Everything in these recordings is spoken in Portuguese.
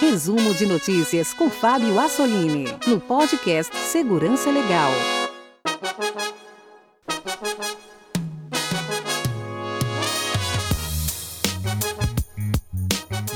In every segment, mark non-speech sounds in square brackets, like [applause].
Resumo de notícias com Fábio Assolini, no podcast Segurança Legal.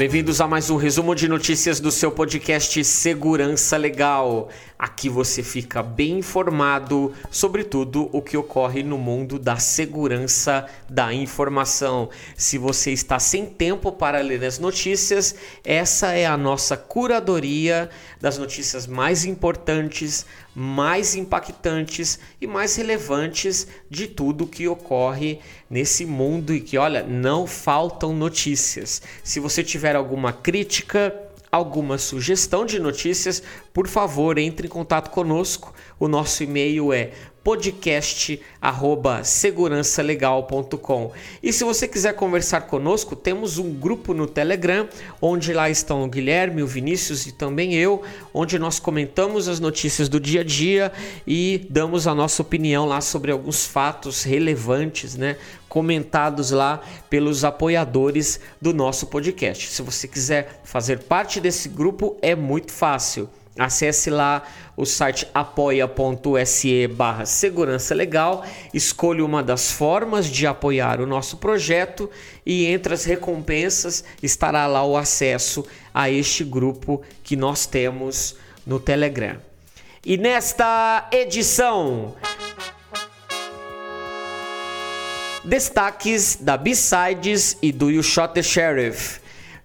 Bem-vindos a mais um resumo de notícias do seu podcast Segurança Legal. Aqui você fica bem informado sobre tudo o que ocorre no mundo da segurança da informação. Se você está sem tempo para ler as notícias, essa é a nossa curadoria das notícias mais importantes, mais impactantes e mais relevantes de tudo que ocorre nesse mundo e que, olha, não faltam notícias. Se você tiver alguma crítica, alguma sugestão de notícias, por favor, entre em contato conosco. O nosso e-mail é podcast@segurançalegal.com. E se você quiser conversar conosco, temos um grupo no Telegram, onde lá estão o Guilherme, o Vinícius e também eu, onde nós comentamos as notícias do dia a dia e damos a nossa opinião lá sobre alguns fatos relevantes, né? comentados lá pelos apoiadores do nosso podcast. Se você quiser fazer parte desse grupo, é muito fácil. Acesse lá o site apoia.se barra segurança legal, escolha uma das formas de apoiar o nosso projeto e entre as recompensas estará lá o acesso a este grupo que nós temos no Telegram. E nesta edição Destaques da B-Sides e do You Shot the Sheriff,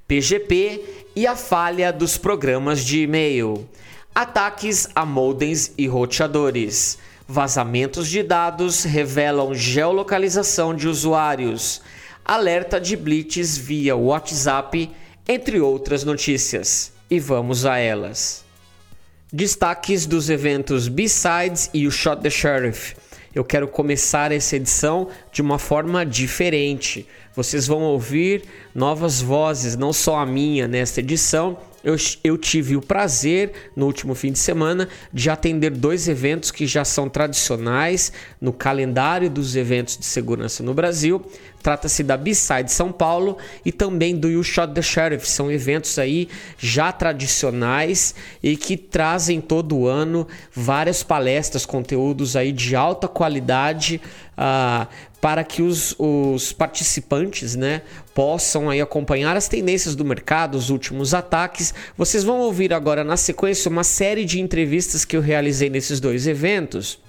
PGP e a falha dos programas de e-mail, ataques a modems e roteadores, vazamentos de dados revelam geolocalização de usuários, alerta de blitz via WhatsApp, entre outras notícias. E vamos a elas. Destaques dos eventos B-Sides e o Shot the Sheriff eu quero começar essa edição de uma forma diferente. Vocês vão ouvir novas vozes, não só a minha nesta edição, eu, eu tive o prazer, no último fim de semana, de atender dois eventos que já são tradicionais no calendário dos eventos de segurança no Brasil. Trata-se da B-Side São Paulo e também do You Shot the Sheriff. São eventos aí já tradicionais e que trazem todo ano várias palestras, conteúdos aí de alta qualidade uh, para que os, os participantes né, possam aí acompanhar as tendências do mercado, os últimos ataques. Vocês vão ouvir agora na sequência uma série de entrevistas que eu realizei nesses dois eventos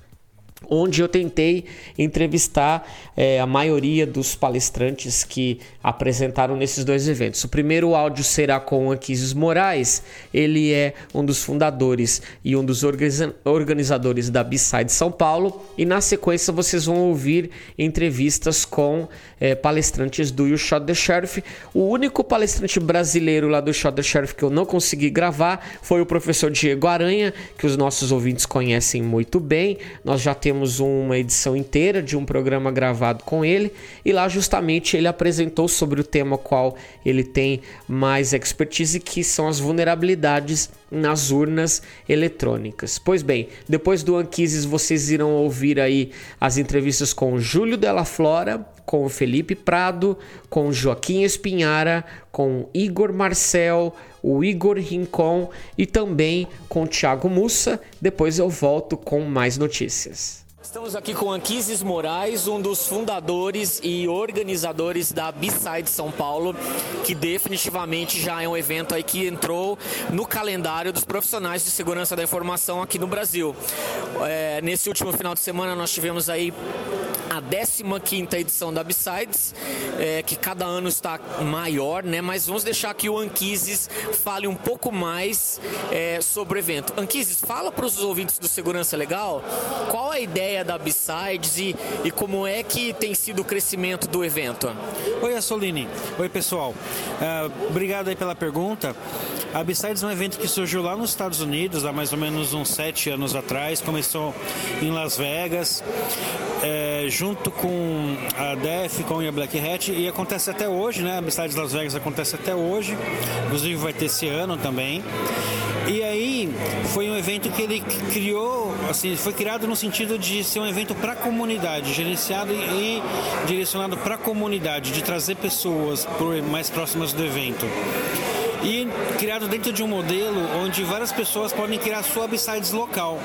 onde eu tentei entrevistar é, a maioria dos palestrantes que apresentaram nesses dois eventos. O primeiro áudio será com Anquises Moraes, ele é um dos fundadores e um dos organizadores da B-Side São Paulo, e na sequência vocês vão ouvir entrevistas com é, palestrantes do You Shot the Sheriff. O único palestrante brasileiro lá do Shot the Sheriff que eu não consegui gravar foi o professor Diego Aranha, que os nossos ouvintes conhecem muito bem. Nós já temos uma edição inteira de um programa gravado com ele e lá justamente ele apresentou sobre o tema qual ele tem mais expertise, que são as vulnerabilidades nas urnas eletrônicas. Pois bem, depois do Anquises vocês irão ouvir aí as entrevistas com Júlio Della Flora, com Felipe Prado, com Joaquim Espinhara, com Igor Marcel, o Igor Rincon e também com Thiago Mussa. Depois eu volto com mais notícias. Estamos aqui com Anquises Moraes, um dos fundadores e organizadores da B-Side São Paulo, que definitivamente já é um evento aí que entrou no calendário dos profissionais de segurança da informação aqui no Brasil. É, nesse último final de semana nós tivemos aí a 15 edição da B-Sides, é, que cada ano está maior, né? Mas vamos deixar que o Anquises fale um pouco mais é, sobre o evento. Anquises, fala para os ouvintes do Segurança Legal qual a ideia da B-Sides e, e como é que tem sido o crescimento do evento. Oi, Assolini. Oi, pessoal. Uh, obrigado aí pela pergunta. A B-Sides é um evento que surgiu lá nos Estados Unidos há mais ou menos uns sete anos atrás. Começou em Las Vegas. É, junto com a Defcon e a Black Hat e acontece até hoje, né? A Amistades Las Vegas acontece até hoje, inclusive vai ter esse ano também. E aí foi um evento que ele criou, assim, foi criado no sentido de ser um evento para a comunidade, gerenciado e direcionado para a comunidade, de trazer pessoas mais próximas do evento. e criado dentro de um modelo onde várias pessoas podem criar sua Besides local.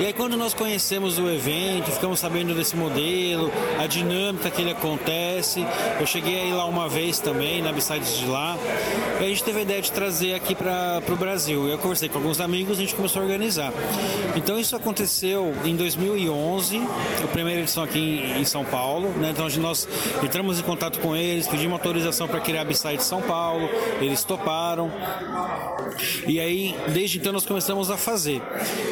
E aí quando nós conhecemos o evento, ficamos sabendo desse modelo, a dinâmica que ele acontece, eu cheguei aí lá uma vez também, na Besides de lá, e a gente teve a ideia de trazer aqui para o Brasil. Eu conversei com alguns amigos a gente começou a organizar. Então isso aconteceu em 2011, a primeira edição aqui em, em São Paulo, né? Então nós entramos em contato com eles, pedimos autorização para criar a Besides São Paulo, eles toparam. E aí, desde então nós começamos a fazer.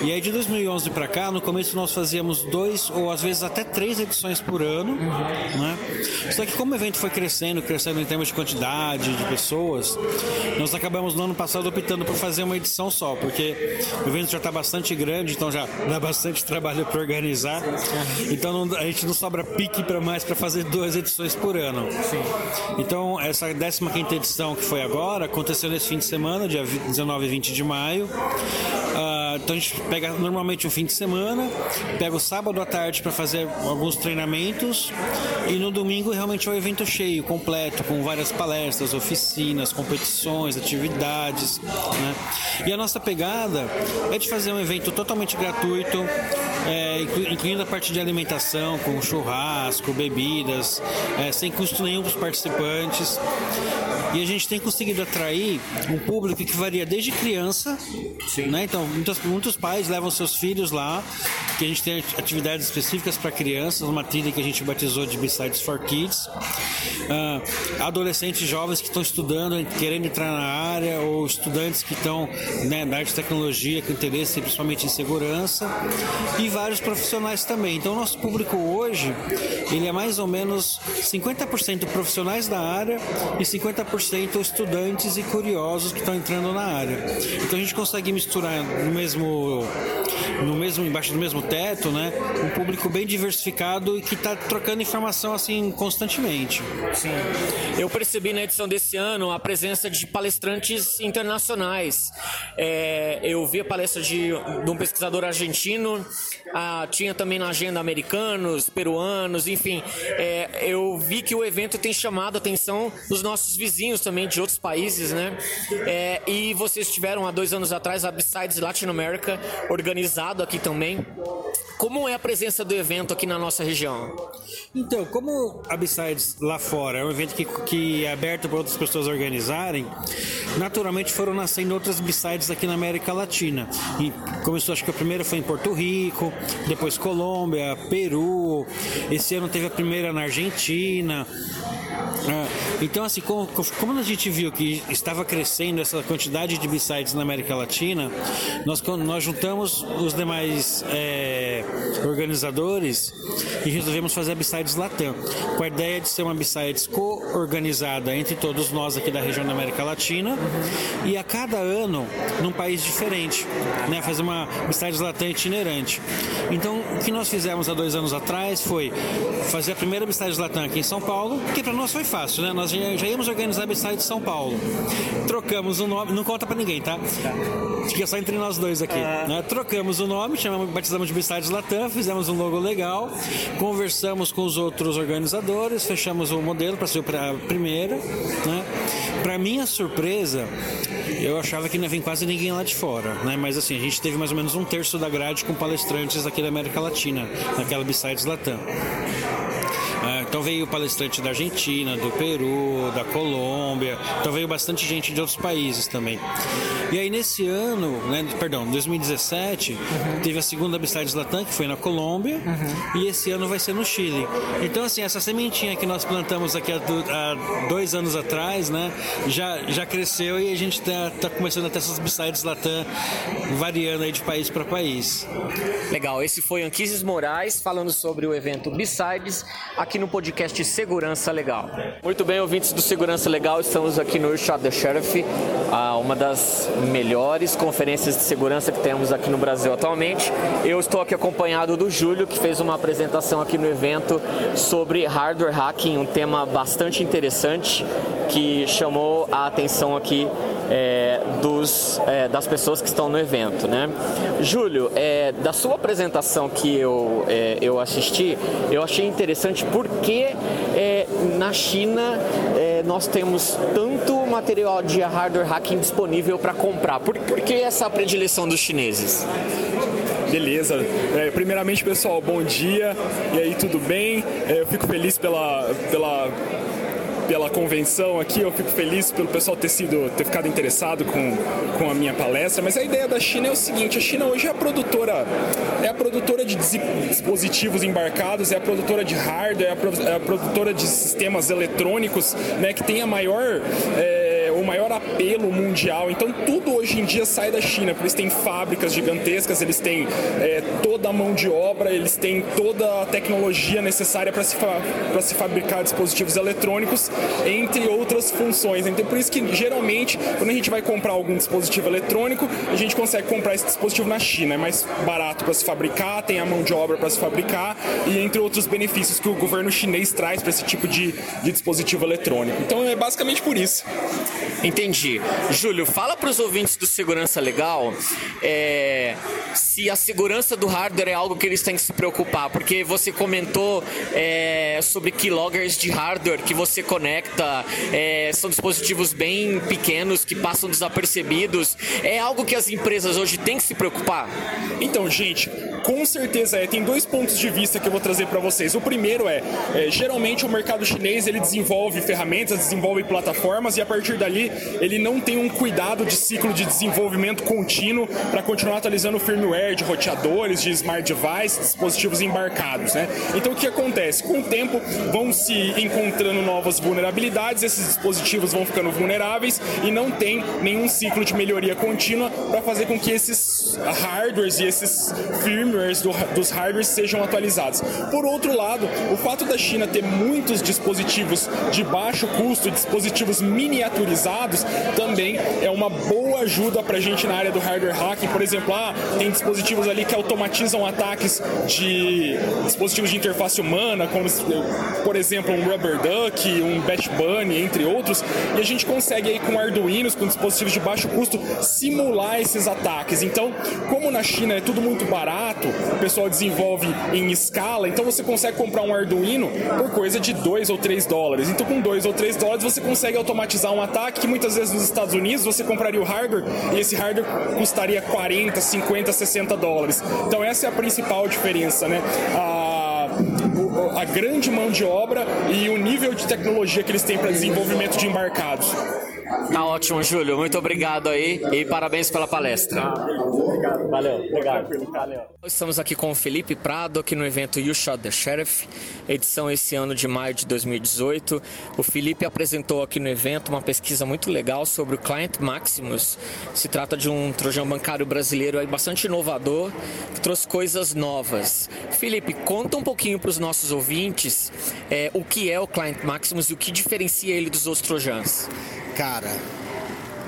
E aí de 2011 para cá, no começo nós fazíamos dois ou às vezes até três edições por ano, uhum. né? Só que como o evento foi crescendo, crescendo em termos de quantidade de pessoas, nós acabamos no ano passado optando por fazer uma edição só, porque o evento já está bastante grande, então já [laughs] dá bastante trabalho para organizar. Então não, a gente não sobra pique para mais para fazer duas edições por ano. Sim. Então essa 15 quinta edição que foi agora aconteceu nesse fim de semana, dia 19 e 20 de maio. Uh, então a gente pega normalmente um fim de semana, pega o sábado à tarde para fazer alguns treinamentos e no domingo realmente é um evento cheio, completo, com várias palestras, oficinas, competições, atividades. Né? E a nossa pegada é de fazer um evento totalmente gratuito, é, incluindo a parte de alimentação, com churrasco, bebidas, é, sem custo nenhum para os participantes. E a gente tem conseguido atrair um público que varia desde criança, né? Então, muitos, muitos pais levam seus filhos lá, que a gente tem atividades específicas para crianças, uma trilha que a gente batizou de Besides for Kids. Uh, adolescentes jovens que estão estudando, querendo entrar na área, ou estudantes que estão né, na área de tecnologia, com interesse principalmente em segurança, e vários profissionais também. Então, nosso público hoje, ele é mais ou menos 50% profissionais da área e 50% estudantes e curiosos que estão entrando na área. Então, a gente consegue misturar no mesmo no mesmo embaixo do mesmo teto, né? Um público bem diversificado e que está trocando informação assim constantemente. Sim. Eu percebi na edição desse ano a presença de palestrantes internacionais. É, eu vi a palestra de, de um pesquisador argentino, tinha também na agenda americanos, peruanos, enfim. É, eu vi que o evento tem chamado a atenção dos nossos vizinhos também de outros países, né? É, e vocês tiveram há dois anos atrás a Besides Latin America organizado aqui também. Como é a presença do evento aqui na nossa região? Então, como a Besides lá fora é um evento que, que é aberto para outras pessoas organizarem, naturalmente foram nascendo outras Besides aqui na América Latina. E começou, acho que a primeira foi em Porto Rico, depois Colômbia, Peru, esse ano teve a primeira na Argentina. É, então, assim, como, a gente viu que estava crescendo essa quantidade de B-sides na América Latina, nós, nós juntamos os demais é, organizadores e resolvemos fazer a B-sides Latam, com a ideia de ser uma B-sides co-organizada entre todos nós aqui da região da América Latina uhum. e a cada ano num país diferente, né? Fazer uma B-sides Latam itinerante. Então, o que nós fizemos há dois anos atrás foi fazer a primeira B-sides Latam aqui em São Paulo, que para nós foi fácil, né? Nós já, já íamos organizar Besides de São Paulo. Trocamos o nome, não conta para ninguém, tá? Fica só entre nós dois aqui. Uh... Né? Trocamos o nome, chamamos, batizamos de Besides Latam, fizemos um logo legal, conversamos com os outros organizadores, fechamos o modelo para ser a primeira, né? Para minha surpresa, eu achava que não ia vir quase ninguém lá de fora, né? Mas assim, a gente teve mais ou menos um terço da grade com palestrantes aqui da América Latina, naquela Besides Latam. Então veio palestrante da Argentina, do Peru, da Colômbia, então veio bastante gente de outros países também. E aí nesse ano, né, perdão, 2017, uhum. teve a segunda Besides Latam, que foi na Colômbia, uhum. e esse ano vai ser no Chile. Então assim, essa sementinha que nós plantamos aqui há, há dois anos atrás, né, já, já cresceu e a gente está tá começando a ter essas Besides Latam variando aí de país para país. Legal, esse foi Anquises Moraes falando sobre o evento Besides aqui no podcast Segurança Legal. Muito bem, ouvintes do Segurança Legal, estamos aqui no Shot the Sheriff, uma das melhores conferências de segurança que temos aqui no Brasil atualmente. Eu estou aqui acompanhado do Júlio, que fez uma apresentação aqui no evento sobre hardware hacking, um tema bastante interessante que chamou a atenção aqui é, dos, é, das pessoas que estão no evento. Né? Júlio, é, da sua apresentação que eu, é, eu assisti, eu achei interessante porque é, na China é, nós temos tanto material de hardware hacking disponível para comprar? Por, por que essa predileção dos chineses? Beleza. É, primeiramente, pessoal, bom dia. E aí, tudo bem? É, eu fico feliz pela, pela pela convenção aqui. Eu fico feliz pelo pessoal ter sido ter ficado interessado com, com a minha palestra. Mas a ideia da China é o seguinte: a China hoje é a produtora é a produtora de dispositivos embarcados, é a produtora de hardware, é a, é a produtora de sistemas eletrônicos, né, que tem a maior é, o maior apelo mundial. Então tudo hoje em dia sai da China, porque eles têm fábricas gigantescas, eles têm é, toda a mão de obra, eles têm toda a tecnologia necessária para se, fa se fabricar dispositivos eletrônicos, entre outras funções. Então por isso que geralmente quando a gente vai comprar algum dispositivo eletrônico, a gente consegue comprar esse dispositivo na China. É mais barato para se fabricar, tem a mão de obra para se fabricar e entre outros benefícios que o governo chinês traz para esse tipo de, de dispositivo eletrônico. Então é basicamente por isso. Entendi. Júlio, fala para os ouvintes do Segurança Legal é, se a segurança do hardware é algo que eles têm que se preocupar, porque você comentou é, sobre keyloggers de hardware que você conecta, é, são dispositivos bem pequenos que passam desapercebidos. É algo que as empresas hoje têm que se preocupar? Então, gente, com certeza é. Tem dois pontos de vista que eu vou trazer para vocês. O primeiro é, é, geralmente o mercado chinês ele desenvolve ferramentas, desenvolve plataformas e a partir dali ele não tem um cuidado de ciclo de desenvolvimento contínuo para continuar atualizando o firmware de roteadores, de smart devices, dispositivos embarcados, né? Então o que acontece? Com o tempo vão se encontrando novas vulnerabilidades, esses dispositivos vão ficando vulneráveis e não tem nenhum ciclo de melhoria contínua para fazer com que esses hardwares e esses firmwares do, dos hardwares sejam atualizados. Por outro lado, o fato da China ter muitos dispositivos de baixo custo, dispositivos miniaturizados também é uma boa ajuda para a gente na área do hardware hacking. Por exemplo, ah, tem dispositivos ali que automatizam ataques de dispositivos de interface humana, como por exemplo um Rubber Duck, um Bat Bunny, entre outros, e a gente consegue aí com Arduinos, com dispositivos de baixo custo, simular esses ataques. Então, como na China é tudo muito barato, o pessoal desenvolve em escala, então você consegue comprar um Arduino por coisa de 2 ou 3 dólares. Então, com 2 ou 3 dólares você consegue automatizar um ataque que muitas vezes nos Estados Unidos você compraria o hardware e esse hardware custaria 40, 50, 60 dólares. Então essa é a principal diferença, né? A, a grande mão de obra e o nível de tecnologia que eles têm para desenvolvimento de embarcados. Tá ótimo, Júlio. Muito obrigado aí e parabéns pela palestra. Obrigado. Valeu. Obrigado. Valeu. Estamos aqui com o Felipe Prado, aqui no evento You Shot the Sheriff, edição esse ano de maio de 2018. O Felipe apresentou aqui no evento uma pesquisa muito legal sobre o Client Maximus. Se trata de um trojão bancário brasileiro aí bastante inovador, que trouxe coisas novas. Felipe, conta um pouquinho para os nossos ouvintes é, o que é o Client Maximus e o que diferencia ele dos outros trojans. Cara,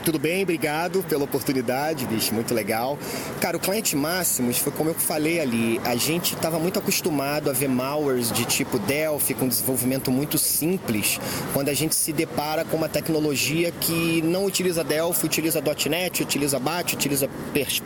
tudo bem? Obrigado pela oportunidade, bicho, muito legal. Cara, o cliente Máximos foi como eu falei ali, a gente estava muito acostumado a ver malwares de tipo Delphi com desenvolvimento muito simples, quando a gente se depara com uma tecnologia que não utiliza Delphi, utiliza .NET, utiliza BAT, utiliza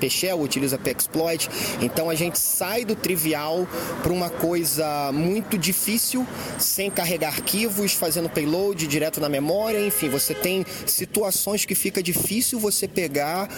PShell, utiliza PExploit. Então a gente sai do trivial para uma coisa muito difícil, sem carregar arquivos, fazendo payload direto na memória, enfim, você tem situações que fica difícil difícil você pegar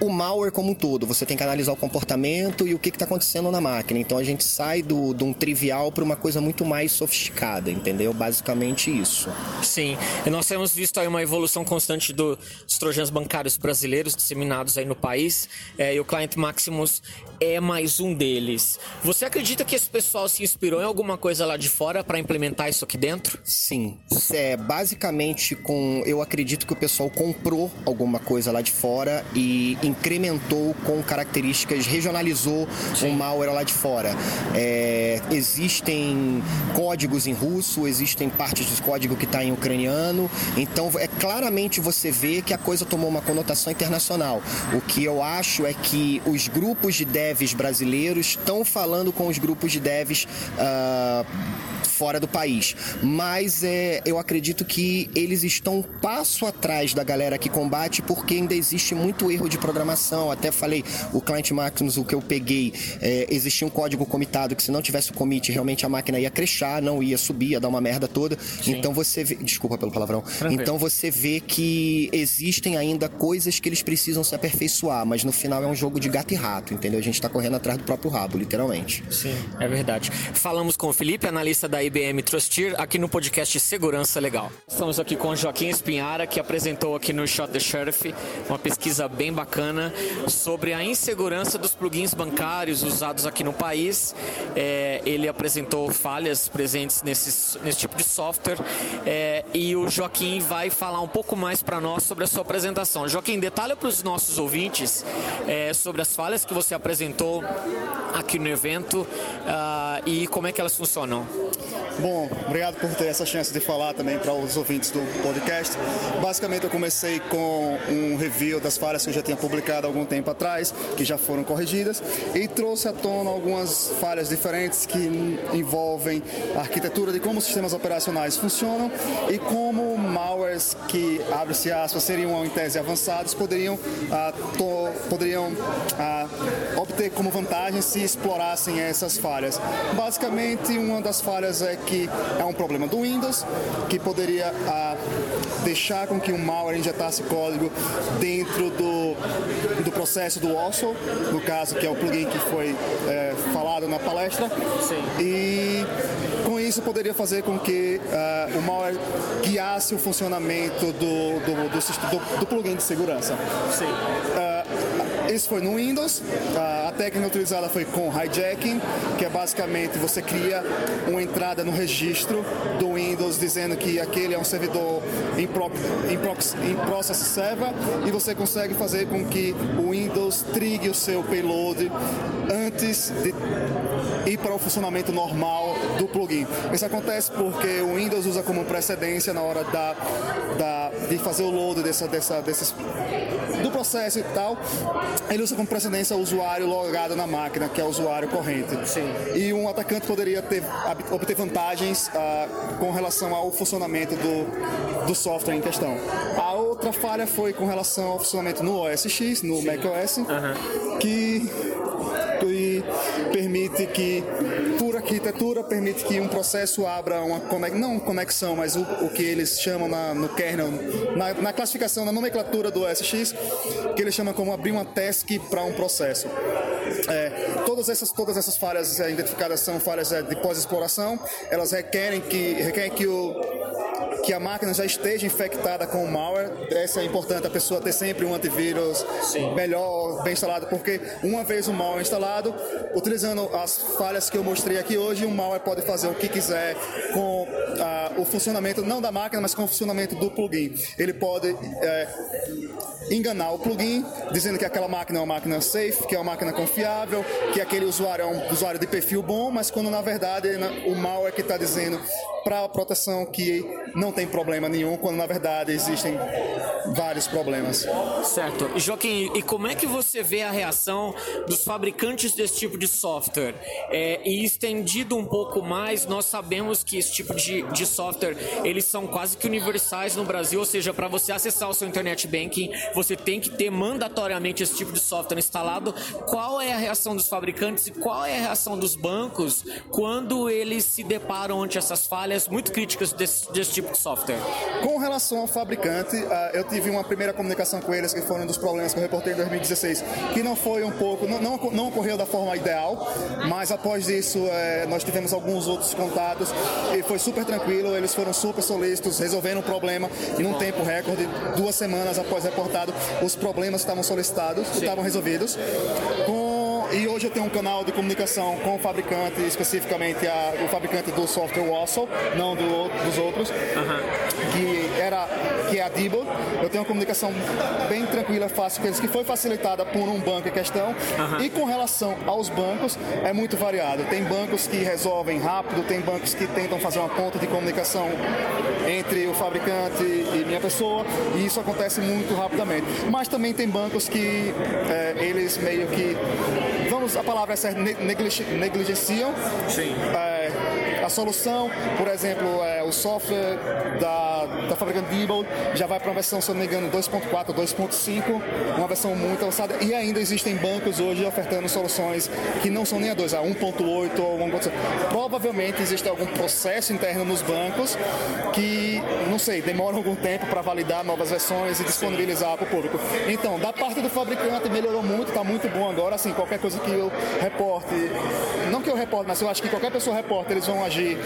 o malware como um todo. Você tem que analisar o comportamento e o que está acontecendo na máquina. Então a gente sai do, de um trivial para uma coisa muito mais sofisticada, entendeu? Basicamente isso. Sim, e nós temos visto aí uma evolução constante dos trojans bancários brasileiros disseminados aí no país. É, e o Client Maximus é mais um deles. Você acredita que esse pessoal se inspirou em alguma coisa lá de fora para implementar isso aqui dentro? Sim. É, basicamente, com eu acredito que o pessoal comprou alguma coisa lá de fora e incrementou com características, regionalizou Sim. um malware lá de fora. É, existem códigos em russo, existem partes do código que está em ucraniano, então é claramente você vê que a coisa tomou uma conotação internacional. O que eu acho é que os grupos de dev devs brasileiros estão falando com os grupos de devs uh, fora do país. Mas é, eu acredito que eles estão um passo atrás da galera que combate porque ainda existe muito erro de programação. Até falei, o Client Maximus, o que eu peguei, é, existia um código comitado que se não tivesse o commit, realmente a máquina ia crechar, não ia subir, ia dar uma merda toda. Sim. Então você vê, desculpa pelo palavrão. Tranquilo. Então você vê que existem ainda coisas que eles precisam se aperfeiçoar, mas no final é um jogo de gato e rato, entendeu? A gente tá correndo atrás do próprio rabo, literalmente. Sim, é verdade. Falamos com o Felipe, analista da IBM Trustir, aqui no podcast Segurança Legal. Estamos aqui com Joaquim Espinhara, que apresentou aqui no Shot the Sheriff uma pesquisa bem bacana sobre a insegurança dos plugins bancários usados aqui no país. É, ele apresentou falhas presentes nesse, nesse tipo de software é, e o Joaquim vai falar um pouco mais para nós sobre a sua apresentação. Joaquim, detalha para os nossos ouvintes é, sobre as falhas que você apresentou aqui no evento uh, e como é que elas funcionam. Bom, obrigado por ter essa chance de falar também para os ouvintes do podcast. Basicamente, eu comecei com um review das falhas que eu já tinha publicado algum tempo atrás, que já foram corrigidas, e trouxe à tona algumas falhas diferentes que envolvem a arquitetura de como os sistemas operacionais funcionam e como malwares que, abre-se aspas, seriam em tese avançados, poderiam, ah, to, poderiam ah, obter como vantagem se explorassem essas falhas. Basicamente, uma das falhas é que que é um problema do Windows, que poderia ah, deixar com que um malware injetasse código dentro do, do processo do also, no caso que é o plugin que foi é, falado na palestra. Sim. E com isso poderia fazer com que uh, o malware guiasse o funcionamento do, do, do, do, do plugin de segurança. Sim. Uh, isso foi no Windows. A técnica utilizada foi com hijacking, que é basicamente você cria uma entrada no registro do Windows dizendo que aquele é um servidor em, pro, em, prox, em process server e você consegue fazer com que o Windows trigue o seu payload antes de ir para o funcionamento normal do plugin. Isso acontece porque o Windows usa como precedência na hora da, da, de fazer o load dessa, dessa, desses do processo e tal, ele usa como precedência o usuário logado na máquina, que é o usuário corrente. Sim. E um atacante poderia ter, obter vantagens ah, com relação ao funcionamento do, do software em questão. A outra falha foi com relação ao funcionamento no OS X, no Sim. macOS, uhum. que e permite que, por arquitetura, permite que um processo abra uma conexão, não conexão, mas o, o que eles chamam na, no kernel, na, na, classificação, na nomenclatura do SX, que eles chamam como abrir uma task para um processo. É, todas, essas, todas essas falhas é, identificadas são falhas é, de pós-exploração, elas requerem que, requerem que o que a máquina já esteja infectada com o malware. Essa é importante a pessoa ter sempre um antivírus Sim. melhor, bem instalado, porque uma vez o malware instalado, utilizando as falhas que eu mostrei aqui hoje, o malware pode fazer o que quiser com ah, o funcionamento não da máquina, mas com o funcionamento do plugin. Ele pode é, enganar o plugin, dizendo que aquela máquina é uma máquina safe, que é uma máquina confiável, que aquele usuário é um usuário de perfil bom, mas quando na verdade o malware que está dizendo para a proteção que não tem problema nenhum, quando na verdade existem vários problemas. Certo. Joaquim, e como é que você vê a reação dos fabricantes desse tipo de software? É, e estendido um pouco mais, nós sabemos que esse tipo de, de software, eles são quase que universais no Brasil, ou seja, para você acessar o seu internet banking, você tem que ter mandatoriamente esse tipo de software instalado. Qual é a reação dos fabricantes e qual é a reação dos bancos quando eles se deparam ante essas falhas muito críticas desse, desse tipo de software? Com relação ao fabricante, uh, eu tive uma primeira comunicação com eles que foi um dos problemas que eu reportei em 2016, que não foi um pouco, não, não, não ocorreu da forma ideal, mas após isso uh, nós tivemos alguns outros contatos e foi super tranquilo, eles foram super solícitos, resolveram o problema em um tempo recorde, duas semanas após reportado, os problemas estavam solicitados, Sim. estavam resolvidos. Com e hoje eu tenho um canal de comunicação com o fabricante, especificamente a, o fabricante do software Wassel, não do, dos outros, que que é a Dibo. Eu tenho uma comunicação bem tranquila, fácil com eles, que foi facilitada por um banco em questão. E com relação aos bancos, é muito variado. Tem bancos que resolvem rápido, tem bancos que tentam fazer uma ponta de comunicação entre o fabricante e minha pessoa, e isso acontece muito rapidamente. Mas também tem bancos que é, eles meio que vamos, a palavra é certa, negligenciam. Sim. É, solução, por exemplo, é, o software da, da fabricante Diebold já vai para uma versão, se não me engano, 2.4, 2.5, uma versão muito avançada. E ainda existem bancos hoje ofertando soluções que não são nem a 2, a 1.8 ou 1.5. Provavelmente existe algum processo interno nos bancos que, não sei, demora algum tempo para validar novas versões e disponibilizar para o público. Então, da parte do fabricante melhorou muito, está muito bom agora. Assim, qualquer coisa que eu reporte, eu reporte, mas eu acho que qualquer pessoa reporte, eles vão agir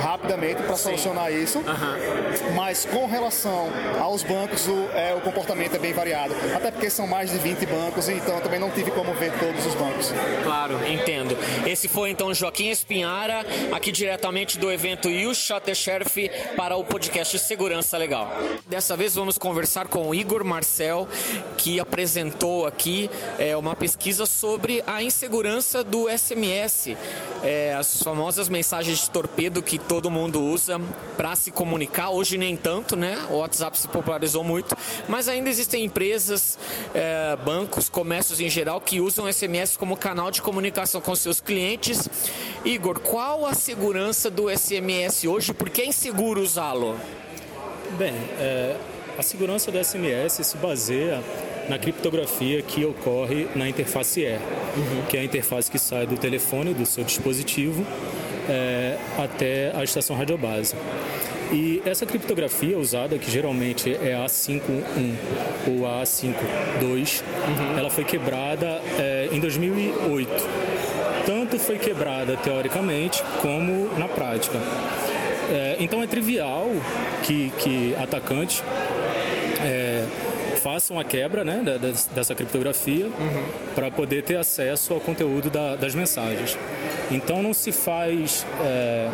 rapidamente para solucionar isso. Uhum. Mas com relação aos bancos, o, é, o comportamento é bem variado. Até porque são mais de 20 bancos, então também não tive como ver todos os bancos. Claro, entendo. Esse foi então Joaquim Espinhara, aqui diretamente do evento You Shot the Sheriff para o podcast Segurança Legal. Dessa vez vamos conversar com o Igor Marcel, que apresentou aqui é, uma pesquisa sobre a insegurança do SMS, é, as famosas mensagens de torpedo que todo mundo usa para se comunicar. Hoje nem tanto, né? O WhatsApp se popularizou muito, mas ainda existem empresas, é, bancos, comércios em geral que usam SMS como canal de comunicação com seus clientes. Igor, qual a segurança do SMS hoje? Por que é inseguro usá-lo? Bem, é, a segurança do SMS se baseia na criptografia que ocorre na interface E, uhum. que é a interface que sai do telefone, do seu dispositivo, é, até a estação radiobase. E essa criptografia usada, que geralmente é A51 ou A52, uhum. ela foi quebrada é, em 2008. Tanto foi quebrada teoricamente como na prática. É, então é trivial que, que atacantes façam a quebra né, dessa criptografia uhum. para poder ter acesso ao conteúdo da, das mensagens. Então não se faz é,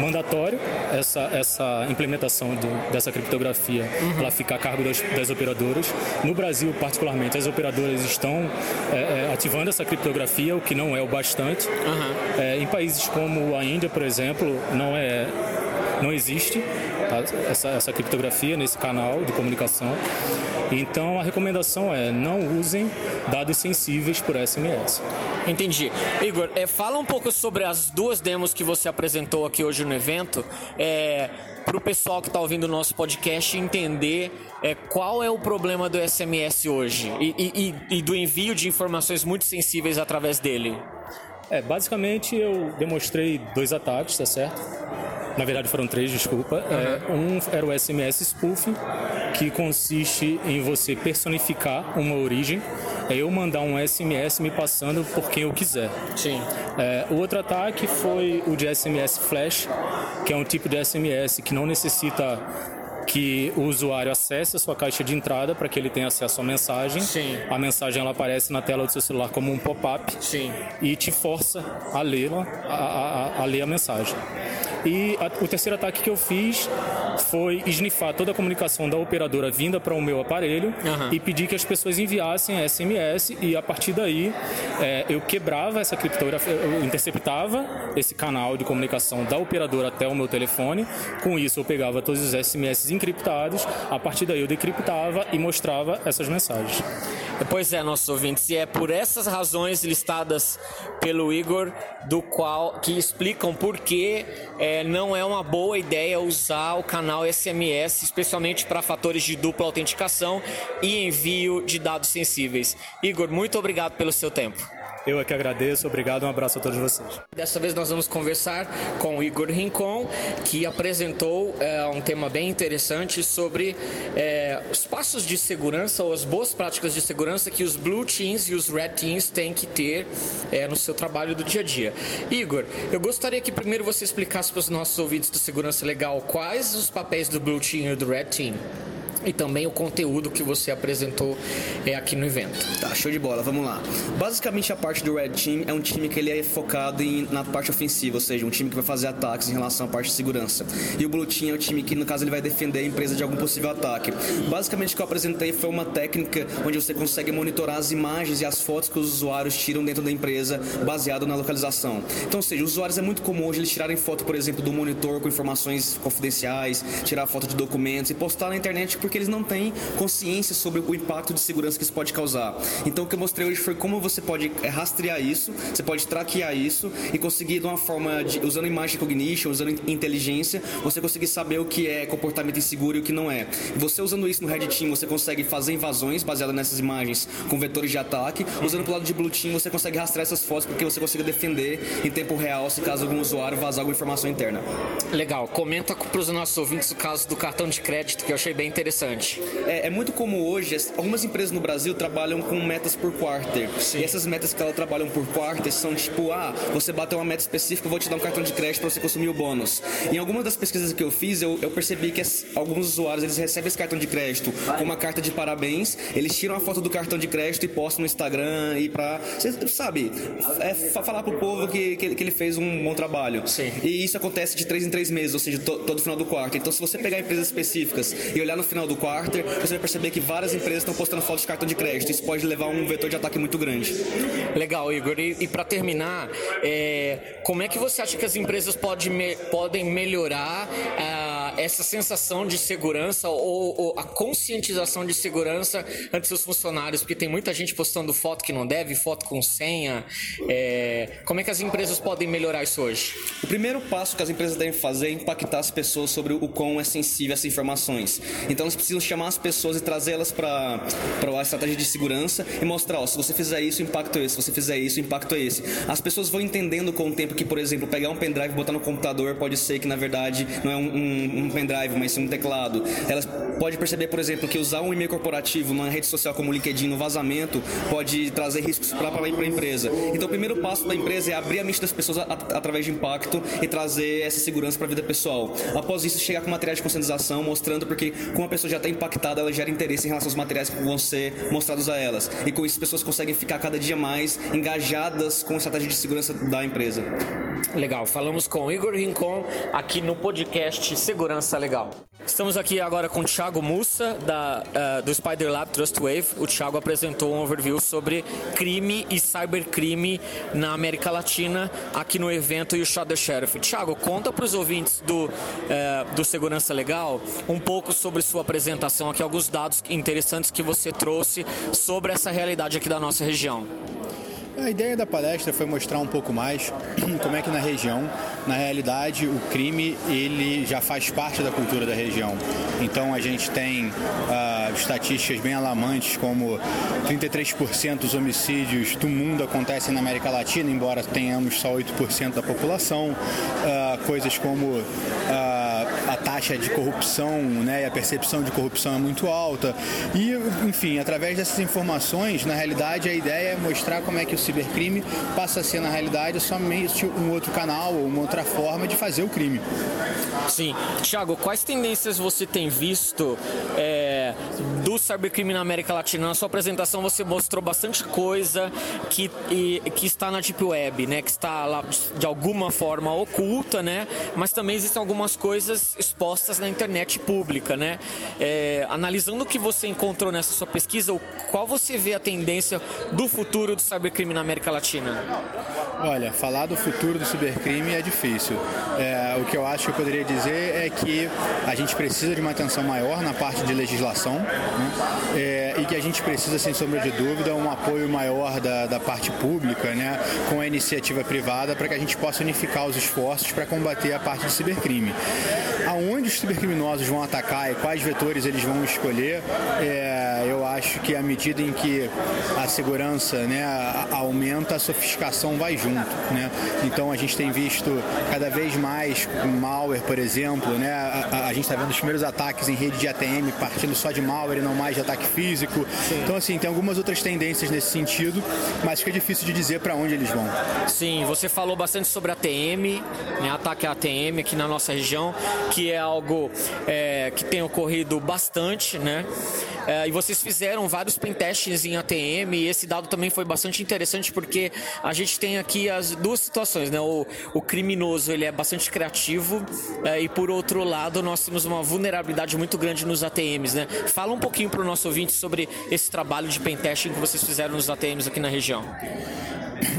mandatório essa, essa implementação do, dessa criptografia uhum. ela ficar a cargo das, das, operadoras. No Brasil, particularmente, as operadoras estão é, é, ativando essa criptografia, o que não é o bastante. Uhum. É, em países como a Índia, por exemplo, não é não existe essa, essa criptografia nesse canal de comunicação. Então a recomendação é não usem dados sensíveis por SMS. Entendi. Igor, é, fala um pouco sobre as duas demos que você apresentou aqui hoje no evento. É, para o pessoal que está ouvindo o nosso podcast entender é, qual é o problema do SMS hoje e, e, e do envio de informações muito sensíveis através dele. É, basicamente eu demonstrei dois ataques, tá certo? Na verdade foram três, desculpa. Uhum. É, um era o SMS spoofing, que consiste em você personificar uma origem. É eu mandar um SMS me passando por quem eu quiser. Sim. É, o outro ataque foi o de SMS flash, que é um tipo de SMS que não necessita que o usuário acesse a sua caixa de entrada para que ele tenha acesso à mensagem. Sim. A mensagem ela aparece na tela do seu celular como um pop-up e te força a lê-la, a, a, a, ler a mensagem. E a, o terceiro ataque que eu fiz foi esnifar toda a comunicação da operadora vinda para o meu aparelho uhum. e pedir que as pessoas enviassem SMS e a partir daí é, eu quebrava essa criptografia, eu interceptava esse canal de comunicação da operadora até o meu telefone. Com isso eu pegava todos os SMS encriptados, a partir daí eu decriptava e mostrava essas mensagens. Pois é, nossos ouvintes, e é por essas razões listadas pelo Igor, do qual que explicam por que é, não é uma boa ideia usar o canal SMS, especialmente para fatores de dupla autenticação e envio de dados sensíveis. Igor, muito obrigado pelo seu tempo. Eu é que agradeço, obrigado, um abraço a todos vocês. Dessa vez nós vamos conversar com o Igor Rincon, que apresentou é, um tema bem interessante sobre é, os passos de segurança ou as boas práticas de segurança que os Blue Teams e os Red Teams têm que ter é, no seu trabalho do dia a dia. Igor, eu gostaria que primeiro você explicasse para os nossos ouvintes do Segurança Legal quais os papéis do Blue Team e do Red Team e também o conteúdo que você apresentou é, aqui no evento. Tá, show de bola, vamos lá. Basicamente a parte do Red Team é um time que ele é focado em, na parte ofensiva, ou seja, um time que vai fazer ataques em relação à parte de segurança. E o Blue Team é o time que, no caso, ele vai defender a empresa de algum possível ataque. Basicamente o que eu apresentei foi uma técnica onde você consegue monitorar as imagens e as fotos que os usuários tiram dentro da empresa baseado na localização. Então, ou seja, os usuários é muito comum hoje eles tirarem foto, por exemplo, do monitor com informações confidenciais, tirar foto de documentos e postar na internet porque porque eles não têm consciência sobre o impacto de segurança que isso pode causar. Então o que eu mostrei hoje foi como você pode é, rastrear isso, você pode traquear isso e conseguir de uma forma de, usando imagem cognition, usando inteligência, você conseguir saber o que é comportamento inseguro e o que não é. Você usando isso no Red Team, você consegue fazer invasões baseadas nessas imagens com vetores de ataque. Usando pro lado de Blue Team, você consegue rastrear essas fotos porque você consiga defender em tempo real se caso algum usuário vazar alguma informação interna. Legal. Comenta para os nossos ouvintes o caso do cartão de crédito que eu achei bem interessante. É, é muito comum hoje, algumas empresas no Brasil trabalham com metas por quarter. Sim. E essas metas que elas trabalham por quarter são tipo, ah, você bateu uma meta específica, eu vou te dar um cartão de crédito para você consumir o bônus. Em algumas das pesquisas que eu fiz, eu, eu percebi que alguns usuários eles recebem esse cartão de crédito com uma carta de parabéns, eles tiram a foto do cartão de crédito e postam no Instagram e pra, você sabe, é, falar pro povo que, que, que, ele fez um bom trabalho. Sim. E isso acontece de três em três meses, ou seja, to, todo final do quarto. Então, se você pegar empresas específicas e olhar no final do quarto, você vai perceber que várias empresas estão postando fotos de cartão de crédito. Isso pode levar a um vetor de ataque muito grande. Legal, Igor. E, e para terminar, é, como é que você acha que as empresas pode me, podem melhorar uh, essa sensação de segurança ou, ou, a conscientização de segurança ante seus funcionários? Porque tem muita gente postando foto que não deve, foto com senha. É, como é que as empresas podem melhorar isso hoje? O primeiro passo que as empresas devem fazer é impactar as pessoas sobre o quão é sensível essas informações. Então, elas precisam chamar as pessoas e trazê-las para a estratégia de segurança e mostrar, ó, se você fizer isso, o impacto é esse, se você fizer isso, o impacto é esse. As pessoas vão entendendo com o tempo que, por exemplo, pegar um pendrive e botar no computador pode ser que, na verdade, não é um, um, um pendrive, mas sim um teclado. Elas podem perceber, por exemplo, que usar um e-mail corporativo numa rede social como o LinkedIn no vazamento pode trazer riscos para a empresa. Então, o primeiro passo da empresa é abrir a mente das pessoas através de impacto e trazer essa segurança para a vida pessoal. Após isso, chegar com materiais de conscientização, mostrando porque, como a pessoa já está impactada, ela gera interesse em relação aos materiais que vão ser mostrados a elas. E com isso, as pessoas conseguem ficar cada dia mais engajadas com a estratégia de segurança da empresa. Legal, falamos com Igor Rincon aqui no podcast Segurança Legal. Estamos aqui agora com o Thiago Mussa, da, uh, do Spider Lab Trustwave. O Thiago apresentou um overview sobre crime e cybercrime na América Latina aqui no evento e o Shot the Sheriff. Thiago, conta para os ouvintes do, uh, do Segurança Legal um pouco sobre sua apresentação aqui, alguns dados interessantes que você trouxe sobre essa realidade aqui da nossa região. A ideia da palestra foi mostrar um pouco mais [clears throat] como é que na região, na realidade, o crime ele já faz parte da cultura da região. Então a gente tem uh, estatísticas bem alarmantes como 33% dos homicídios do mundo acontecem na América Latina, embora tenhamos só 8% da população. Uh, coisas como uh, a taxa de corrupção né, e a percepção de corrupção é muito alta. E, enfim, através dessas informações, na realidade, a ideia é mostrar como é que o cibercrime passa a ser, na realidade, somente um outro canal ou uma outra forma de fazer o crime. Sim. Tiago, quais tendências você tem visto é, do cybercrime na América Latina? Na sua apresentação você mostrou bastante coisa que, e, que está na Deep Web, né? Que está lá de alguma forma oculta, né? Mas também existem algumas coisas expostas na internet pública, né? É, analisando o que você encontrou nessa sua pesquisa, qual você vê a tendência do futuro do cybercrime na América Latina? Olha, falar do futuro do cibercrime é difícil. É, o que eu acho que eu poderia dizer é que a gente precisa de uma atenção maior na parte de legislação né? é, e que a gente precisa, sem sombra de dúvida, um apoio maior da, da parte pública né? com a iniciativa privada para que a gente possa unificar os esforços para combater a parte do cibercrime. Aonde os cibercriminosos vão atacar e quais vetores eles vão escolher, é, eu acho que à medida em que a segurança né, aumenta, a sofisticação vai junto. Né? Então a gente tem visto cada vez mais malware, por exemplo, né? a, a, a gente está vendo os primeiros ataques em rede de ATM partindo só de malware e não mais de ataque físico. Sim. Então assim, tem algumas outras tendências nesse sentido, mas fica difícil de dizer para onde eles vão. Sim, você falou bastante sobre ATM, né? ataque a ATM aqui na nossa região, que é algo é, que tem ocorrido bastante, né? É, e vocês fizeram vários pentests em ATM e esse dado também foi bastante interessante porque a gente tem aqui as duas situações, né? O, o criminoso ele é bastante criativo é, e por outro lado nós temos uma vulnerabilidade muito grande nos ATMs, né? Fala um pouquinho para o nosso ouvinte sobre esse trabalho de pentesting que vocês fizeram nos ATMs aqui na região.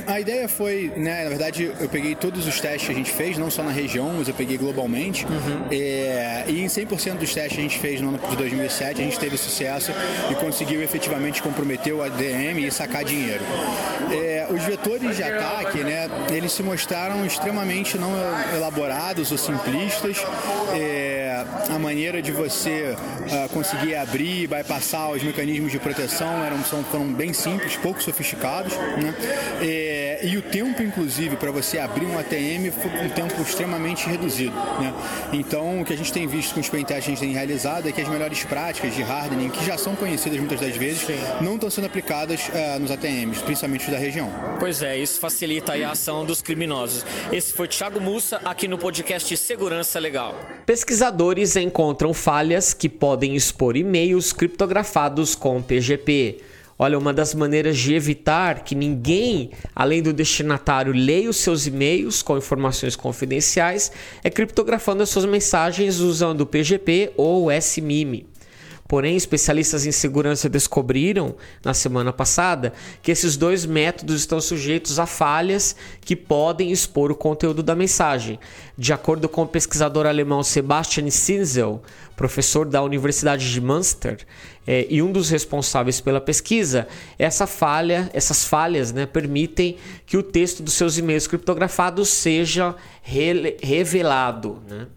a ideia foi, né, na verdade, eu peguei todos os testes que a gente fez, não só na região, mas eu peguei globalmente. Uhum. É, e em 100% dos testes que a gente fez no ano de 2007, a gente teve sucesso e conseguiu efetivamente comprometer o ADM e sacar dinheiro. É, os vetores de ataque, né, eles se mostraram extremamente não elaborados ou simplistas. É, a maneira de você uh, conseguir abrir e bypassar os mecanismos de proteção eram, são, foram bem simples, pouco sofisticados. Né? É, e o tempo, inclusive, para você abrir um ATM foi um tempo extremamente reduzido. Né? Então, o que a gente tem visto com os pentestes que a gente tem realizado é que as melhores práticas de hardening, que já são conhecidas muitas das vezes, Sim. não estão sendo aplicadas uh, nos ATMs, principalmente da região. Pois é, isso facilita a ação dos criminosos. Esse foi Thiago Mussa aqui no podcast Segurança Legal. Pesquisadores encontram falhas que podem expor e-mails criptografados com PGP. Olha, uma das maneiras de evitar que ninguém, além do destinatário, leia os seus e-mails com informações confidenciais é criptografando as suas mensagens usando o PGP ou o SMIME. Porém, especialistas em segurança descobriram na semana passada que esses dois métodos estão sujeitos a falhas que podem expor o conteúdo da mensagem. De acordo com o pesquisador alemão Sebastian Sinzel, professor da Universidade de Münster é, e um dos responsáveis pela pesquisa, essa falha, essas falhas né, permitem que o texto dos seus e-mails criptografados seja re revelado. Né?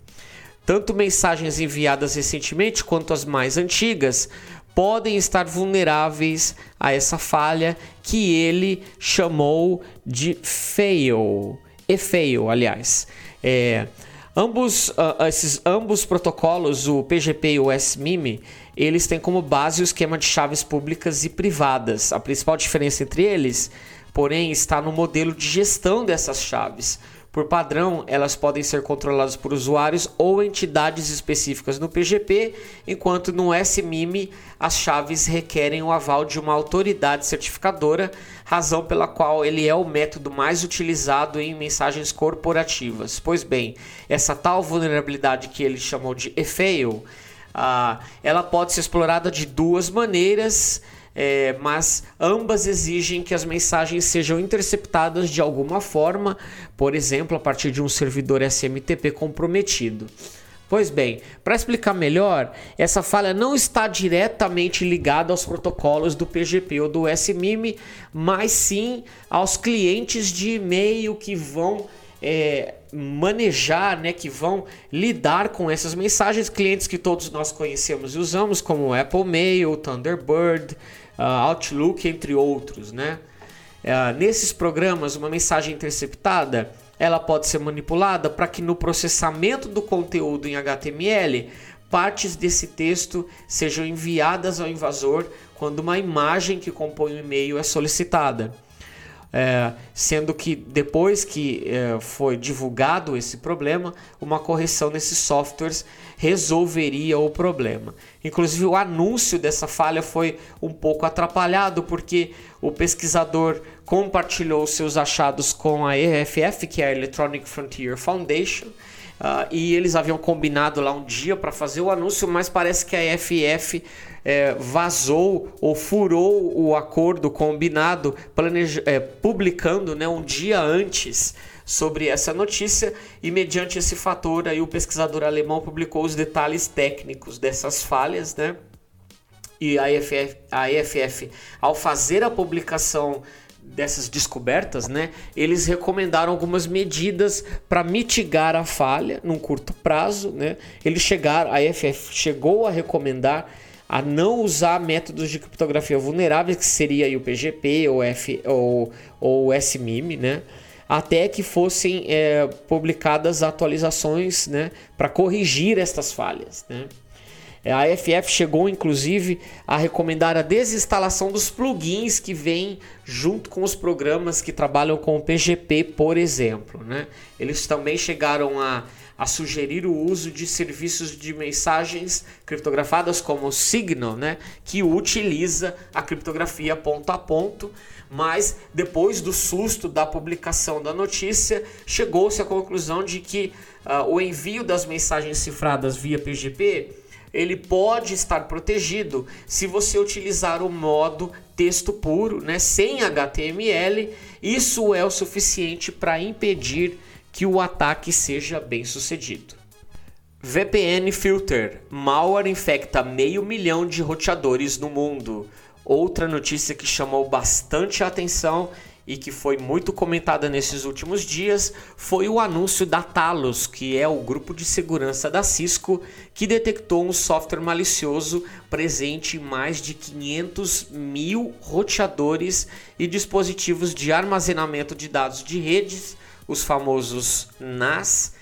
Tanto mensagens enviadas recentemente quanto as mais antigas podem estar vulneráveis a essa falha que ele chamou de fail. E fail, aliás. É, ambos, uh, esses ambos protocolos, o PGP e o SMIME, eles têm como base o esquema de chaves públicas e privadas. A principal diferença entre eles, porém, está no modelo de gestão dessas chaves. Por padrão, elas podem ser controladas por usuários ou entidades específicas no PGP, enquanto no SMIME as chaves requerem o aval de uma autoridade certificadora, razão pela qual ele é o método mais utilizado em mensagens corporativas. Pois bem, essa tal vulnerabilidade que ele chamou de e-fail, uh, ela pode ser explorada de duas maneiras é, mas ambas exigem que as mensagens sejam interceptadas de alguma forma, por exemplo, a partir de um servidor SMTP comprometido. Pois bem, para explicar melhor, essa falha não está diretamente ligada aos protocolos do PGP ou do SMIME, mas sim aos clientes de e-mail que vão é, manejar, né, que vão lidar com essas mensagens, clientes que todos nós conhecemos e usamos, como Apple Mail, Thunderbird, Outlook, entre outros, né? Uh, nesses programas, uma mensagem interceptada ela pode ser manipulada para que no processamento do conteúdo em HTML partes desse texto sejam enviadas ao invasor quando uma imagem que compõe o e-mail é solicitada é, sendo que depois que é, foi divulgado esse problema, uma correção nesses softwares resolveria o problema. Inclusive, o anúncio dessa falha foi um pouco atrapalhado porque o pesquisador compartilhou seus achados com a EFF, que é a Electronic Frontier Foundation. Uh, e eles haviam combinado lá um dia para fazer o anúncio, mas parece que a EFF é, vazou ou furou o acordo combinado, é, publicando né, um dia antes sobre essa notícia e mediante esse fator aí o pesquisador alemão publicou os detalhes técnicos dessas falhas, né? E a EFF, a EFF ao fazer a publicação dessas descobertas, né, eles recomendaram algumas medidas para mitigar a falha num curto prazo, né? Eles chegaram, a EFF chegou a recomendar a não usar métodos de criptografia vulneráveis, que seria o PGP ou, F, ou, ou o SMIME, né? até que fossem é, publicadas atualizações né, para corrigir estas falhas. Né? A FF chegou inclusive a recomendar a desinstalação dos plugins que vêm junto com os programas que trabalham com o PGP, por exemplo. Né? Eles também chegaram a a sugerir o uso de serviços de mensagens criptografadas como o Signal, né, que utiliza a criptografia ponto a ponto, mas depois do susto da publicação da notícia, chegou-se à conclusão de que uh, o envio das mensagens cifradas via PGP ele pode estar protegido se você utilizar o modo texto puro, né, sem HTML. Isso é o suficiente para impedir que o ataque seja bem sucedido. VPN Filter: malware infecta meio milhão de roteadores no mundo. Outra notícia que chamou bastante atenção e que foi muito comentada nesses últimos dias foi o anúncio da Talos, que é o grupo de segurança da Cisco, que detectou um software malicioso presente em mais de 500 mil roteadores e dispositivos de armazenamento de dados de redes, os famosos NAS.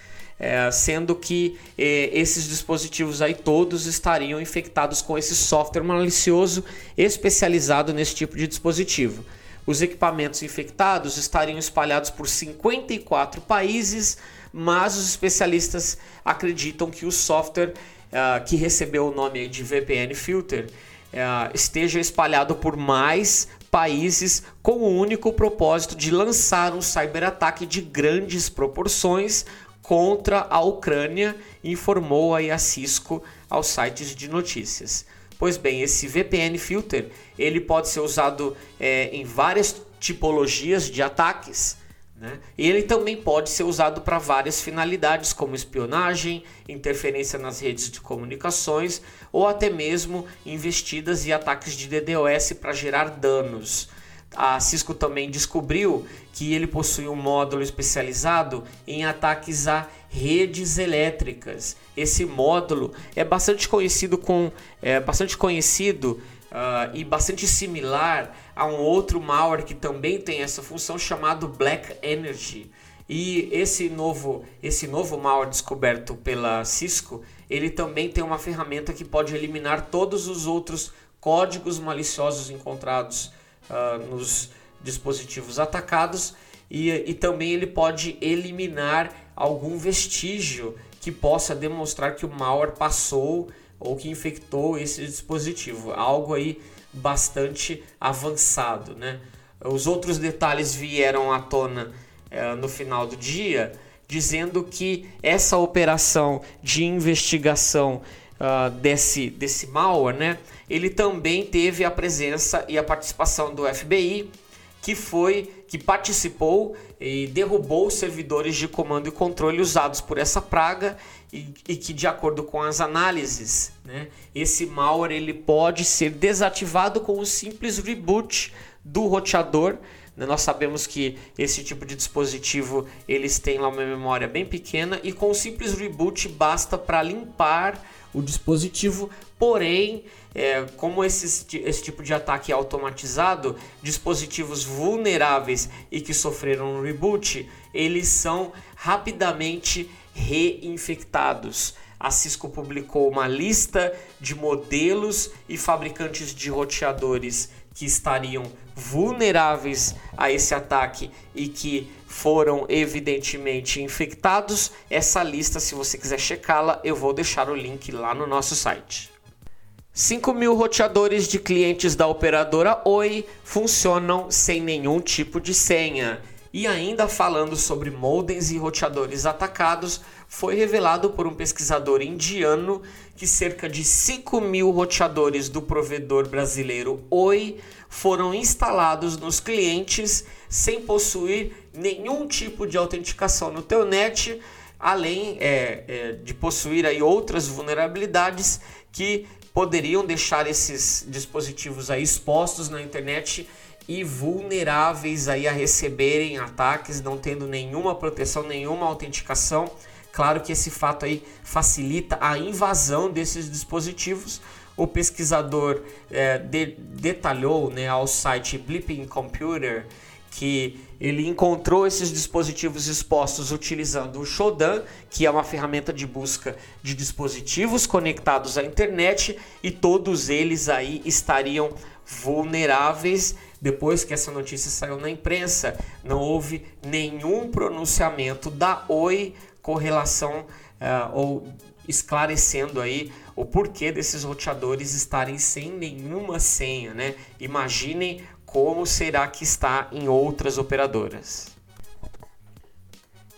É, sendo que é, esses dispositivos aí todos estariam infectados com esse software malicioso especializado nesse tipo de dispositivo. Os equipamentos infectados estariam espalhados por 54 países, mas os especialistas acreditam que o software uh, que recebeu o nome de VPN Filter uh, esteja espalhado por mais países com o único propósito de lançar um cyberataque de grandes proporções contra a Ucrânia, informou aí a Cisco aos sites de notícias. Pois bem, esse VPN filter ele pode ser usado é, em várias tipologias de ataques. Né? E ele também pode ser usado para várias finalidades, como espionagem, interferência nas redes de comunicações ou até mesmo investidas e ataques de DDoS para gerar danos. A Cisco também descobriu que ele possui um módulo especializado em ataques a redes elétricas. Esse módulo é bastante conhecido com é bastante conhecido uh, e bastante similar a um outro malware que também tem essa função chamado Black Energy. E esse novo esse novo malware descoberto pela Cisco, ele também tem uma ferramenta que pode eliminar todos os outros códigos maliciosos encontrados uh, nos dispositivos atacados e, e também ele pode eliminar algum vestígio que possa demonstrar que o malware passou ou que infectou esse dispositivo. Algo aí bastante avançado, né? Os outros detalhes vieram à tona eh, no final do dia, dizendo que essa operação de investigação uh, desse, desse malware, né? Ele também teve a presença e a participação do FBI, que foi que participou e derrubou os servidores de comando e controle usados por essa praga e, e que de acordo com as análises, né, esse malware ele pode ser desativado com um simples reboot do roteador. Né. Nós sabemos que esse tipo de dispositivo eles têm lá uma memória bem pequena e com um simples reboot basta para limpar o dispositivo, porém, é, como esse, esse tipo de ataque é automatizado, dispositivos vulneráveis e que sofreram um reboot, eles são rapidamente reinfectados. A Cisco publicou uma lista de modelos e fabricantes de roteadores que estariam vulneráveis a esse ataque e que foram evidentemente infectados. Essa lista, se você quiser checá-la, eu vou deixar o link lá no nosso site. 5 mil roteadores de clientes da operadora Oi funcionam sem nenhum tipo de senha. E ainda falando sobre modems e roteadores atacados, foi revelado por um pesquisador indiano que cerca de 5 mil roteadores do provedor brasileiro Oi foram instalados nos clientes sem possuir nenhum tipo de autenticação no teu net, além é, é, de possuir aí outras vulnerabilidades que poderiam deixar esses dispositivos aí expostos na internet e vulneráveis aí a receberem ataques, não tendo nenhuma proteção, nenhuma autenticação. Claro que esse fato aí facilita a invasão desses dispositivos. O pesquisador é, de, detalhou né, ao site Blipping Computer que ele encontrou esses dispositivos expostos utilizando o Shodan, que é uma ferramenta de busca de dispositivos conectados à internet, e todos eles aí estariam vulneráveis. Depois que essa notícia saiu na imprensa, não houve nenhum pronunciamento da Oi com relação uh, ou esclarecendo aí o porquê desses roteadores estarem sem nenhuma senha, né? Imaginem como será que está em outras operadoras.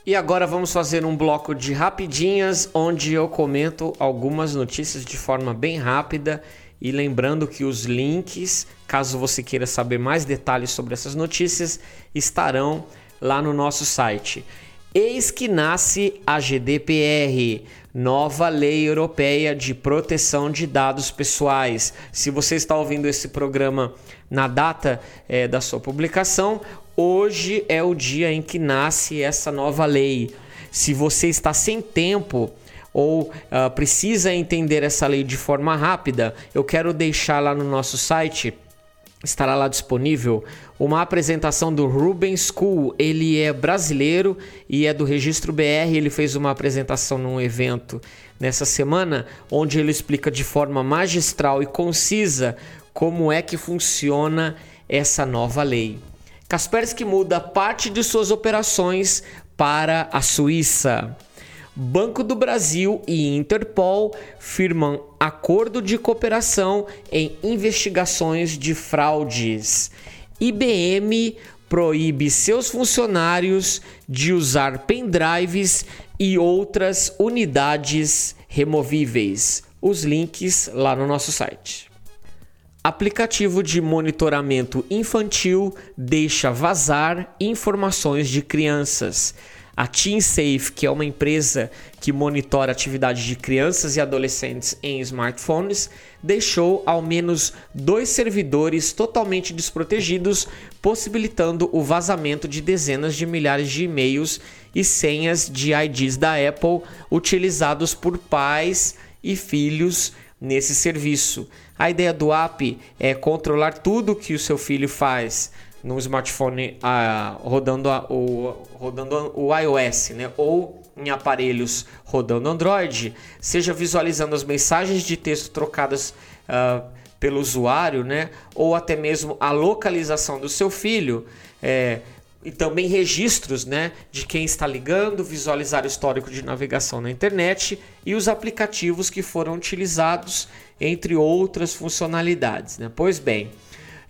E agora vamos fazer um bloco de rapidinhas, onde eu comento algumas notícias de forma bem rápida. E lembrando que os links, caso você queira saber mais detalhes sobre essas notícias, estarão lá no nosso site. Eis que nasce a GDPR, nova lei europeia de proteção de dados pessoais. Se você está ouvindo esse programa na data é, da sua publicação, hoje é o dia em que nasce essa nova lei. Se você está sem tempo ou uh, precisa entender essa lei de forma rápida, eu quero deixar lá no nosso site estará lá disponível uma apresentação do Ruben School. Ele é brasileiro e é do Registro BR. Ele fez uma apresentação num evento nessa semana onde ele explica de forma magistral e concisa como é que funciona essa nova lei. Kaspersky muda parte de suas operações para a Suíça. Banco do Brasil e Interpol firmam acordo de cooperação em investigações de fraudes. IBM proíbe seus funcionários de usar pendrives e outras unidades removíveis. Os links lá no nosso site. Aplicativo de monitoramento infantil deixa vazar informações de crianças. A TeenSafe, que é uma empresa que monitora atividade de crianças e adolescentes em smartphones, deixou ao menos dois servidores totalmente desprotegidos, possibilitando o vazamento de dezenas de milhares de e-mails e senhas de IDs da Apple utilizados por pais e filhos nesse serviço. A ideia do app é controlar tudo que o seu filho faz no smartphone uh, rodando, a, o, rodando o iOS, né? ou em aparelhos rodando Android, seja visualizando as mensagens de texto trocadas uh, pelo usuário, né? ou até mesmo a localização do seu filho. É, e também registros né, de quem está ligando, visualizar o histórico de navegação na internet e os aplicativos que foram utilizados, entre outras funcionalidades. Né? Pois bem,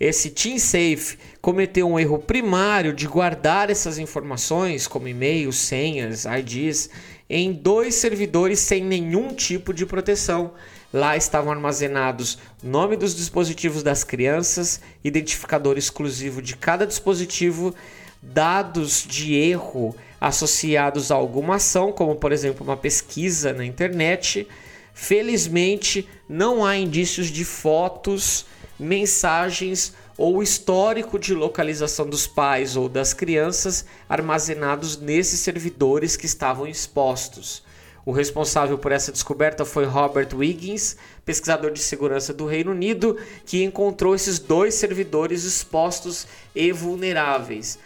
esse TeamSafe cometeu um erro primário de guardar essas informações, como e-mails, senhas, IDs, em dois servidores sem nenhum tipo de proteção. Lá estavam armazenados nome dos dispositivos das crianças, identificador exclusivo de cada dispositivo dados de erro associados a alguma ação, como por exemplo uma pesquisa na internet. Felizmente, não há indícios de fotos, mensagens ou histórico de localização dos pais ou das crianças armazenados nesses servidores que estavam expostos. O responsável por essa descoberta foi Robert Wiggins, pesquisador de segurança do Reino Unido, que encontrou esses dois servidores expostos e vulneráveis.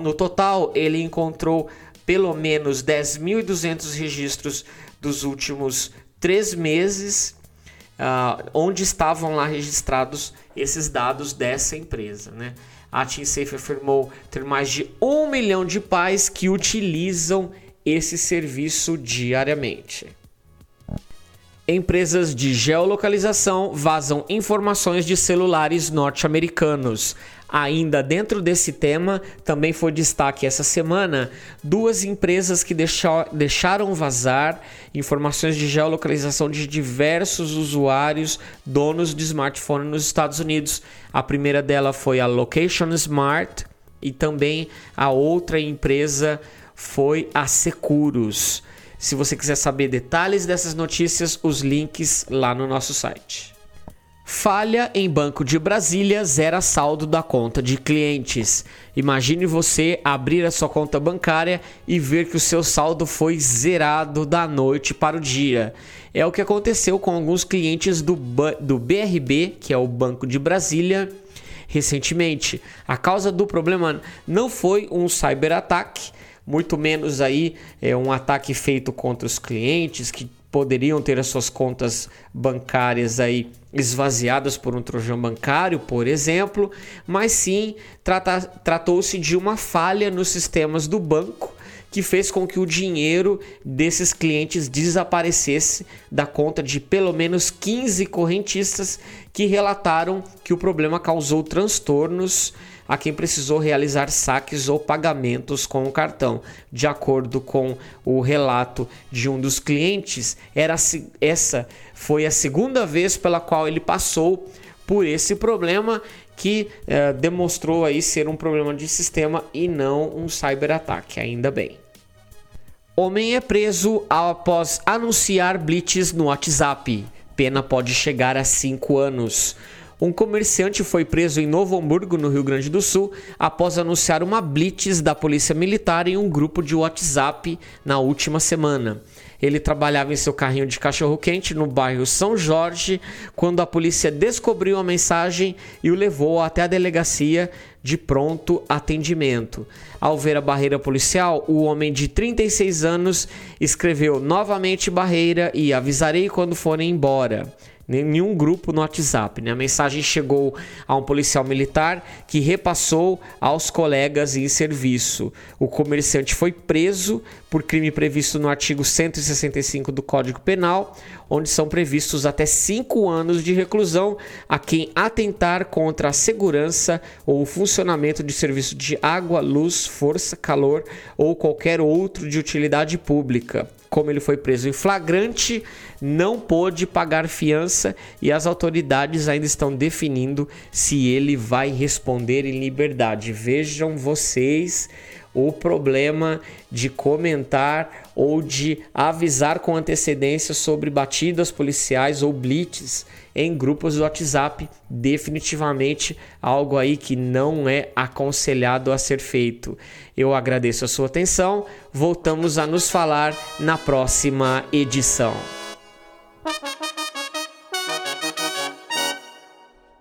No total, ele encontrou pelo menos 10.200 registros dos últimos três meses, uh, onde estavam lá registrados esses dados dessa empresa. Né? A TeamSafe afirmou ter mais de um milhão de pais que utilizam esse serviço diariamente. Empresas de geolocalização vazam informações de celulares norte-americanos. Ainda dentro desse tema, também foi destaque essa semana duas empresas que deixaram vazar informações de geolocalização de diversos usuários donos de smartphone nos Estados Unidos. A primeira dela foi a Location Smart e também a outra empresa foi a Seguros. Se você quiser saber detalhes dessas notícias, os links lá no nosso site. Falha em Banco de Brasília zera saldo da conta de clientes. Imagine você abrir a sua conta bancária e ver que o seu saldo foi zerado da noite para o dia. É o que aconteceu com alguns clientes do, do BRB, que é o Banco de Brasília, recentemente. A causa do problema não foi um cyberataque, muito menos aí é um ataque feito contra os clientes que poderiam ter as suas contas bancárias aí esvaziadas por um trojão bancário, por exemplo, mas sim tratou-se de uma falha nos sistemas do banco que fez com que o dinheiro desses clientes desaparecesse da conta de pelo menos 15 correntistas que relataram que o problema causou transtornos a quem precisou realizar saques ou pagamentos com o cartão. De acordo com o relato de um dos clientes, era essa foi a segunda vez pela qual ele passou por esse problema que eh, demonstrou aí ser um problema de sistema e não um cyberataque, ainda bem. Homem é preso após anunciar blitz no WhatsApp. Pena pode chegar a 5 anos. Um comerciante foi preso em Novo Hamburgo, no Rio Grande do Sul, após anunciar uma blitz da Polícia Militar em um grupo de WhatsApp na última semana. Ele trabalhava em seu carrinho de cachorro-quente no bairro São Jorge quando a polícia descobriu a mensagem e o levou até a delegacia de pronto atendimento. Ao ver a barreira policial, o homem de 36 anos escreveu novamente barreira e avisarei quando forem embora nenhum grupo no WhatsApp. Né? A mensagem chegou a um policial militar que repassou aos colegas em serviço. O comerciante foi preso por crime previsto no artigo 165 do Código Penal, onde são previstos até cinco anos de reclusão a quem atentar contra a segurança ou o funcionamento de serviço de água, luz, força, calor ou qualquer outro de utilidade pública como ele foi preso em flagrante, não pôde pagar fiança e as autoridades ainda estão definindo se ele vai responder em liberdade. Vejam vocês o problema de comentar ou de avisar com antecedência sobre batidas policiais ou blitz em grupos do WhatsApp, definitivamente algo aí que não é aconselhado a ser feito. Eu agradeço a sua atenção, voltamos a nos falar na próxima edição.